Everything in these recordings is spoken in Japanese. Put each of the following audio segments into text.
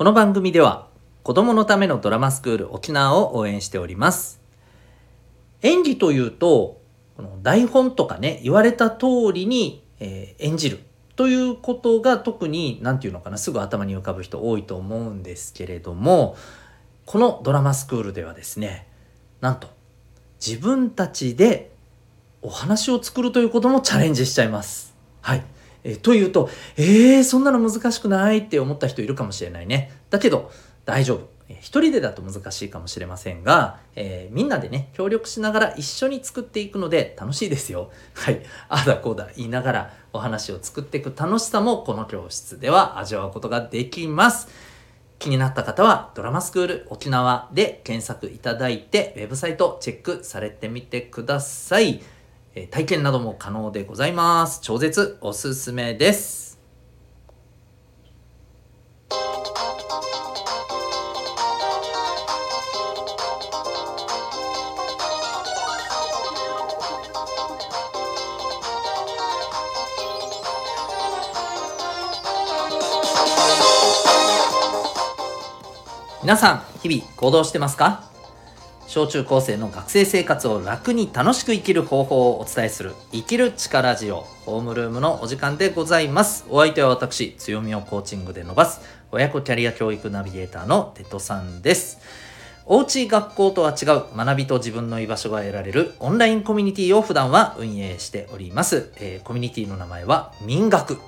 この番組では子供のためのドラマスクール沖縄を応援しております演技というとこの台本とかね言われた通りに、えー演じるということが特に何て言うのかなすぐ頭に浮かぶ人多いと思うんですけれどもこのドラマスクールではですねなんと自分たちでお話を作るということもチャレンジしちゃいます。はい。えというと、えー、そんなの難しくないって思った人いるかもしれないね。だけど、大丈夫。一人でだと難しいかもしれませんが、えーみんなでね、協力しながら一緒に作っていくので楽しいですよ。はい。ああだこうだ言いながらお話を作っていく楽しさもこの教室では味わうことができます。気になった方はドラマスクール沖縄で検索いただいてウェブサイトチェックされてみてください。え体験なども可能でございます。超絶おすすめです。皆さん、日々行動してますか？小中高生の学生生活を楽に楽しく生きる方法をお伝えする生きる力ジオホームルームのお時間でございます。お相手は私強みをコーチングで伸ばす親子キャリア教育ナビゲーターのテトさんです。おうち学校とは違う学びと自分の居場所が得られるオンラインコミュニティを普段は運営しております、えーコミュニティの名前は民学。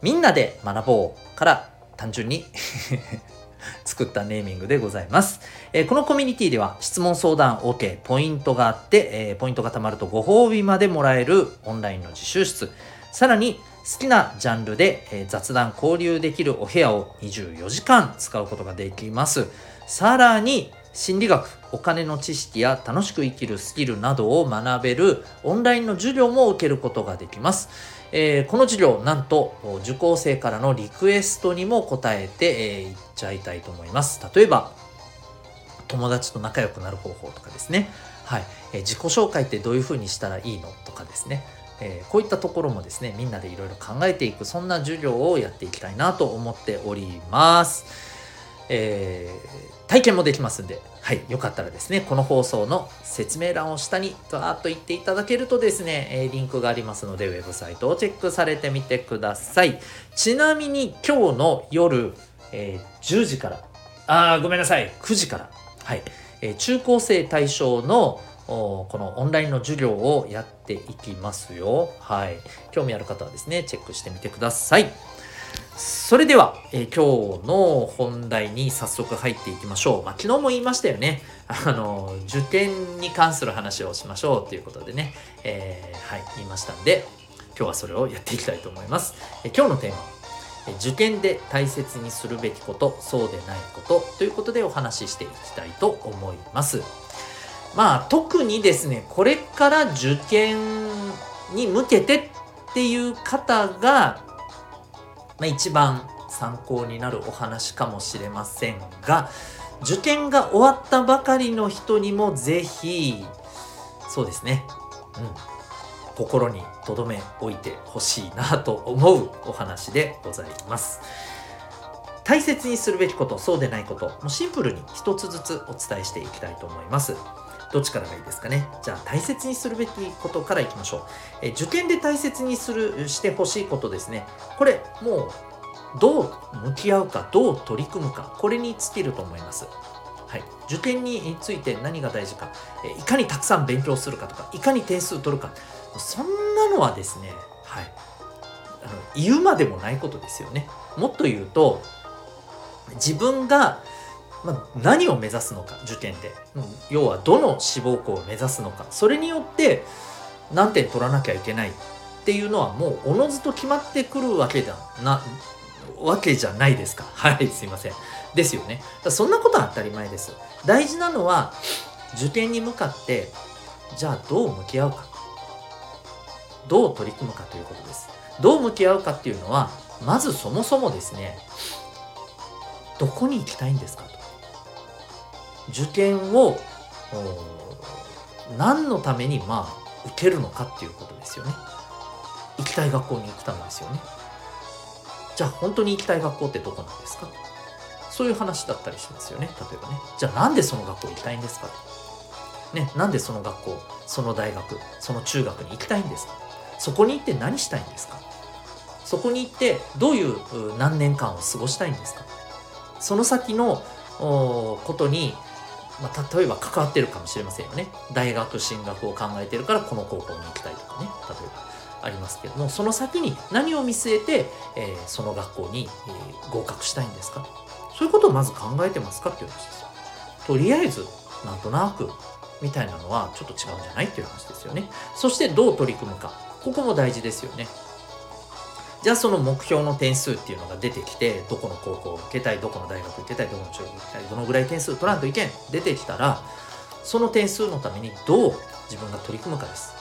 みんなで学ぼうから単純に。作ったネーミングでございます。えーこのコミュニティでは質問相談 OK、ポイントがあって、えーポイントが貯まるとご褒美までもらえるオンラインの自習室、さらに好きなジャンルで、えー雑談交流できるお部屋を24時間使うことができます。さらに心理学、お金の知識や楽しく生きるスキルなどを学べるオンラインの授業も受けることができます。えーこの授業なんと受講生からのリクエストにも答えて、えーいっちゃいたいと思います。例えば友達と仲良くなる方法とかですね。はい、えー自己紹介ってどういうふうにしたらいいのとかですね。えこういったところもですねみんなでいろいろ考えていくそんな授業をやっていきたいなと思っております、えー体験もできますんで、はい、よかったらですね、この放送の説明欄を下にガーッと言っていただけるとですね、えリンクがありますので、ウェブサイトをチェックされてみてください。ちなみに今日の夜、えー10時から、あーごめんなさい、9時から、はい、えー中高生対象のこのオンラインの授業をやっていきますよ。はい。興味ある方はですね、チェックしてみてください。それでは、え今日の本題に早速入っていきましょう。まあ、昨日も言いましたよね。あの、受験に関する話をしましょうということでね、えーはい、言いましたんで、今日はそれをやっていきたいと思います。え今日のテーマ、え受験で大切にするべきこと、そうでないことということでお話ししていきたいと思います。まあ、特にですね、これから受験に向けてっていう方が、まあ、一番参考になるお話かもしれませんが受験が終わったばかりの人にもぜひそうですね、うん、心に留め置いてほしいなと思うお話でございます。大切にするべきことそうでないこともシンプルに一つずつお伝えしていきたいと思います。どっちからがいいですかね？じゃあ大切にするべきことからいきましょう。え受験で大切にするしてほしいことですね。これもうどう向き合うかどう取り組むかこれに尽きると思います。はい、受験について何が大事かえいかにたくさん勉強するかとかいかに点数取るか。そんなのはですね、はい、あの言うまでもないことですよね。もっと言うと自分がまあ、何を目指すのか受験で、うん。要はどの志望校を目指すのか。それによって何点取らなきゃいけないっていうのはもうおのずと決まってくるわけだなわけじゃないですか。はいすいません。ですよね。そんなことは当たり前です大事なのは受験に向かってじゃあどう向き合うか。どう取り組むかということです。どう向き合うかっていうのはまずそもそもですねどこに行きたいんですかと。受験を何のためにまあ受けるのかっていうことですよね。行きたい学校に行くためですよね。じゃあ本当に行きたい学校ってどこなんですか？そういう話だったりしますよね。例えばね。じゃあなんでその学校行きたいんですかねなんでその学校その大学その中学に行きたいんですか？そこに行って何したいんですか？そこに行ってどういう何年間を過ごしたいんですか？その先のことに、まあ、例えば関わってるかもしれませんよね。大学進学を考えてるからこの高校に行きたいとかね。例えばありますけど。もその先に何を見据えて、えー、その学校に、えー、合格したいんですか？そういうことをまず考えてますかっていう話ですよ。とりあえずなんとなくみたいなのはちょっと違うんじゃない？っていう話ですよね。そしてどう取り組むか。ここも大事ですよね。じゃあその目標の点数っていうのが出てきてどこの高校受けたいどこの大学行けたいどこの中学行けたいどのぐらい点数取らんといけん出てきたらその点数のためにどう自分が取り組むかです。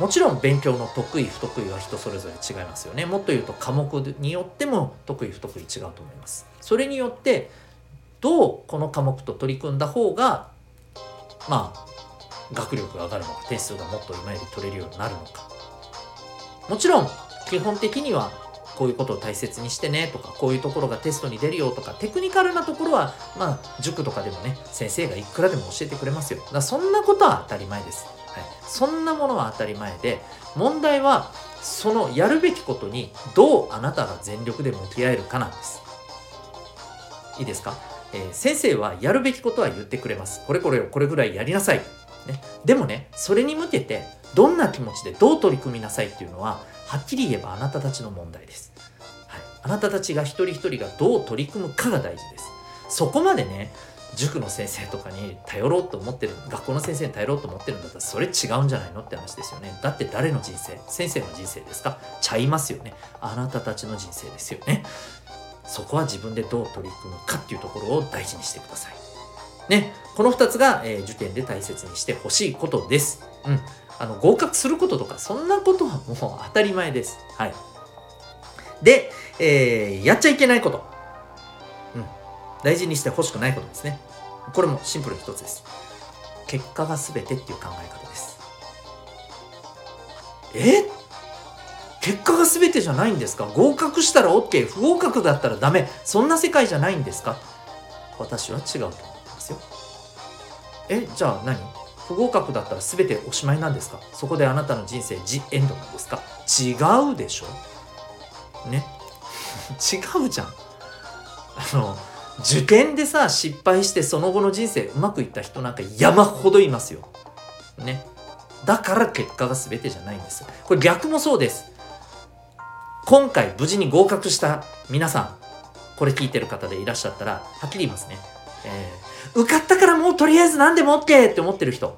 もちろん勉強の得意不得意は人それぞれ違いますよね。もっと言うと科目によっても得意不得意違うと思います。それによってどうこの科目と取り組んだ方がまあ学力が上がるのか点数がもっと今より取れるようになるのか。もちろん基本的にはこういうことを大切にしてねとかこういうところがテストに出るよとかテクニカルなところはまあ塾とかでもね先生がいくらでも教えてくれますよ。だそんなことは当たり前です。はい、そんなものは当たり前で問題はそのやるべきことにどうあなたが全力で向き合えるかなんです。いいですか、えー、先生はやるべきことは言ってくれます。これこれをこれぐらいやりなさい、ね、でもねそれに向けてどんな気持ちでどう取り組みなさいっていうのははっきり言えばあなたたちの問題です、はい、あなたたちが一人一人がどう取り組むかが大事です。そこまでね塾の先生とかに頼ろうと思ってる学校の先生に頼ろうと思ってるんだったらそれ違うんじゃないのって話ですよね。だって誰の人生先生の人生ですか？ちゃいますよね。あなたたちの人生ですよね。そこは自分でどう取り組むかっていうところを大事にしてください。ねこの2つが、えー、受験で大切にしてほしいことです。うん。あの合格することとかそんなことはもう当たり前です。はい。で、えー、やっちゃいけないこと。うん。大事にしてほしくないことですね。これもシンプル一つです。結果が全てっていう考え方です。え？結果が全てじゃないんですか？合格したら OK 不合格だったらダメ。そんな世界じゃないんですか？私は違うと。えじゃあ何？不合格だったら全ておしまいなんですか？そこであなたの人生ジエンドなんですか？違うでしょ？ね？違うじゃんあの受験でさ失敗してその後の人生うまくいった人なんか山ほどいますよ。ね？だから結果が全てじゃないんです。これ逆もそうです。今回無事に合格した皆さん、これ聞いてる方でいらっしゃったら、はっきり言いますね。えー、受かったからもうとりあえず何でも OK って思ってる人。はい。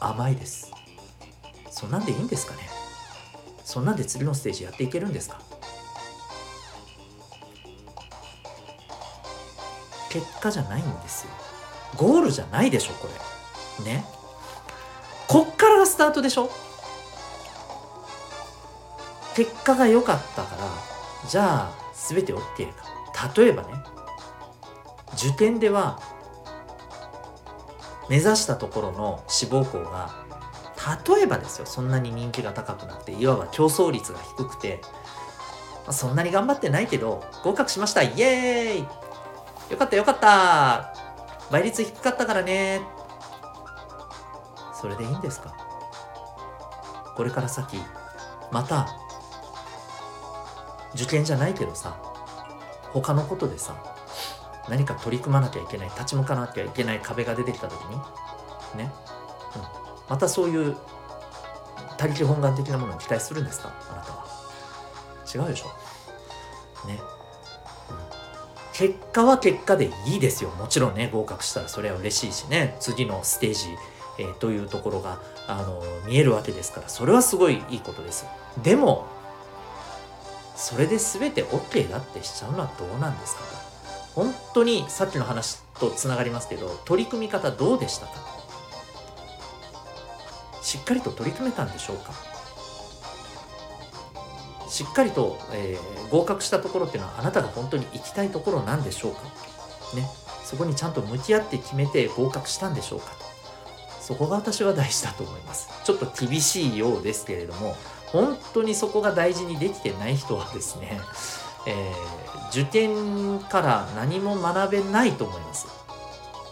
甘いです。そんなんでいいんですかね。そんなんで次のステージやっていけるんですか。結果じゃないんですよ。ゴールじゃないでしょこれ。ね。こっからがスタートでしょ。結果が良かったからじゃあ全て OK か。例えばね。受験では目指したところの志望校が例えばですよそんなに人気が高くなくていわば競争率が低くてそんなに頑張ってないけど合格しましたイエーイ!よかったよかった!倍率低かったからね!それでいいんですか?これから先また受験じゃないけどさ他のことでさ何か取り組まなきゃいけない立ち向かなきゃいけない壁が出てきた時にね、うん、またそういう他力本願的なものを期待するんですか？あなたは。違うでしょ？ね。うん。結果は結果でいいですよ。もちろんね、合格したらそれは嬉しいしね、次のステージ、えー、というところが、あの見えるわけですから、それはすごいいいことです。でも、それで全て OK だってしちゃうのはどうなんですかと。本当にさっきの話とつながりますけど、取り組み方どうでしたか？しっかりと取り組めたんでしょうか？しっかりと、えー、合格したところっていうのはあなたが本当に行きたいところなんでしょうか？ね。そこにちゃんと向き合って決めて合格したんでしょうか？とそこが私は大事だと思います。ちょっと厳しいようですけれども本当にそこが大事にできてない人はですねえー、受験から何も学べないと思います。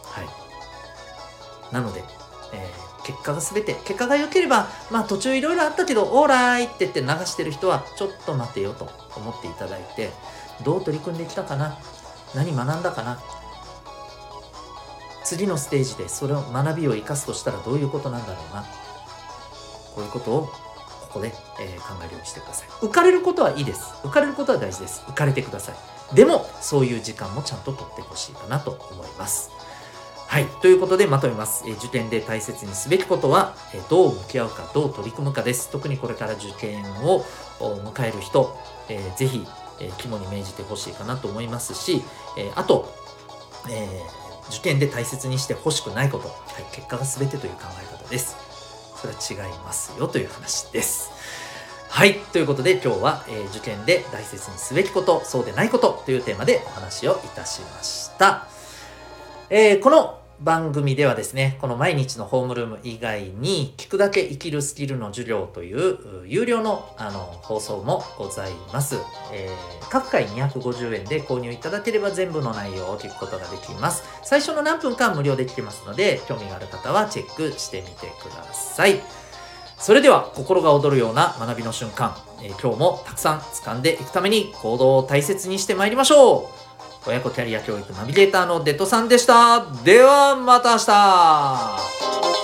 はい。なので、えー、結果が全て、結果が良ければ、まあ途中いろいろあったけど、オーライって言って流してる人は、ちょっと待てよと思っていただいて、どう取り組んできたかな何学んだかな次のステージでそれを学びを生かすとしたらどういうことなんだろうなこういうことをここで、えー、考えるようにしてください浮かれることはいいです浮かれることは大事です浮かれてくださいでもそういう時間もちゃんと取ってほしいかなと思いますはい。ということでまとめます。えー、受験で大切にすべきことは、えー、どう向き合うか、どう取り組むかです。特にこれから受験を迎える人、えー、ぜひ、えー、肝に銘じてほしいかなと思いますし、えー、あと、えー、受験で大切にしてほしくないこと、はい、結果が全てという考え方です。それは違いますよという話です。はい。ということで今日は、えー、受験で大切にすべきこと、そうでないことというテーマでお話をいたしました。えー、この番組ではですね、この毎日のホームルーム以外に、聞くだけ生きるスキルの授業という有料のあの放送もございます、えー、各回250円で購入いただければ全部の内容を聞くことができます。最初の何分間無料で聞けますので、興味がある方はチェックしてみてください。それでは、心が躍るような学びの瞬間、えー、今日もたくさん掴んでいくために行動を大切にしてまいりましょう親子キャリア教育ナビゲーターのデトさんでした。ではまた明日